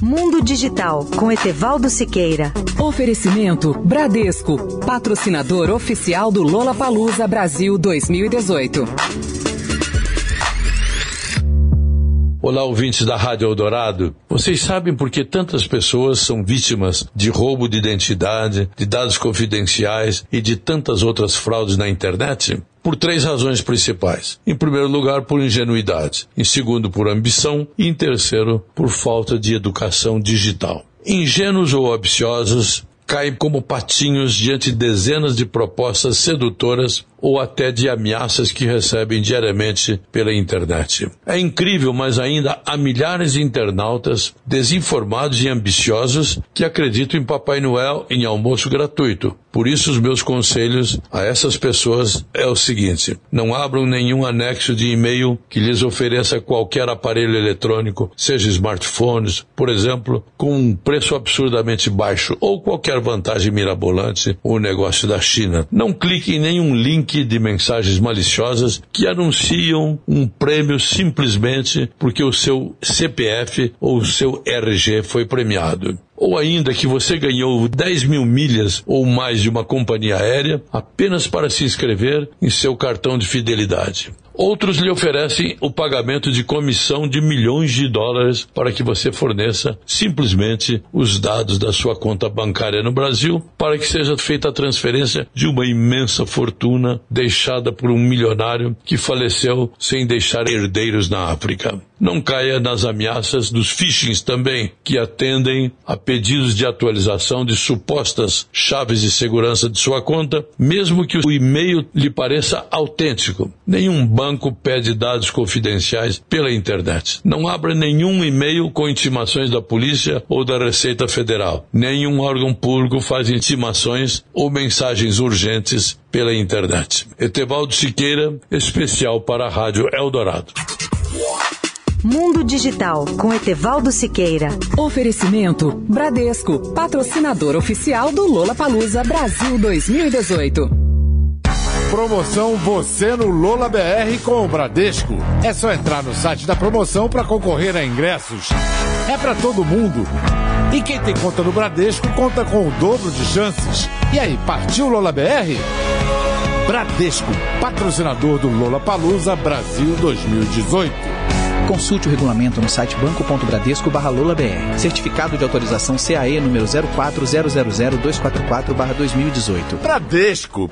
Mundo Digital com Etevaldo Siqueira. Oferecimento Bradesco, patrocinador oficial do Lola Palusa Brasil 2018. Olá, ouvintes da Rádio Eldorado. Vocês sabem por que tantas pessoas são vítimas de roubo de identidade, de dados confidenciais e de tantas outras fraudes na internet? Por três razões principais. Em primeiro lugar, por ingenuidade. Em segundo, por ambição. E em terceiro, por falta de educação digital. Ingênuos ou ambiciosos caem como patinhos diante de dezenas de propostas sedutoras ou até de ameaças que recebem diariamente pela internet. É incrível, mas ainda há milhares de internautas desinformados e ambiciosos que acreditam em Papai Noel em almoço gratuito. Por isso, os meus conselhos a essas pessoas é o seguinte: não abram nenhum anexo de e-mail que lhes ofereça qualquer aparelho eletrônico, seja smartphones, por exemplo, com um preço absurdamente baixo ou qualquer vantagem mirabolante, o negócio da China. Não clique em nenhum link link de mensagens maliciosas que anunciam um prêmio simplesmente porque o seu CPF ou o seu RG foi premiado ou ainda que você ganhou 10 mil milhas ou mais de uma companhia aérea apenas para se inscrever em seu cartão de fidelidade. Outros lhe oferecem o pagamento de comissão de milhões de dólares para que você forneça simplesmente os dados da sua conta bancária no Brasil para que seja feita a transferência de uma imensa fortuna deixada por um milionário que faleceu sem deixar herdeiros na África. Não caia nas ameaças dos phishings também, que atendem a pedidos de atualização de supostas chaves de segurança de sua conta, mesmo que o e-mail lhe pareça autêntico. Nenhum banco pede dados confidenciais pela internet. Não abra nenhum e-mail com intimações da polícia ou da Receita Federal. Nenhum órgão público faz intimações ou mensagens urgentes pela internet. Etevaldo Siqueira, especial para a Rádio Eldorado. Mundo Digital com Etevaldo Siqueira. Oferecimento Bradesco, patrocinador oficial do Lola Palusa Brasil 2018. Promoção Você no Lola BR com o Bradesco. É só entrar no site da promoção para concorrer a ingressos. É para todo mundo. E quem tem conta no Bradesco conta com o dobro de chances. E aí, partiu Lola BR? Bradesco, patrocinador do Lola Palusa Brasil 2018. Consulte o regulamento no site banco.bradesco br Certificado de autorização CAE número 04000244 2018. Bradesco.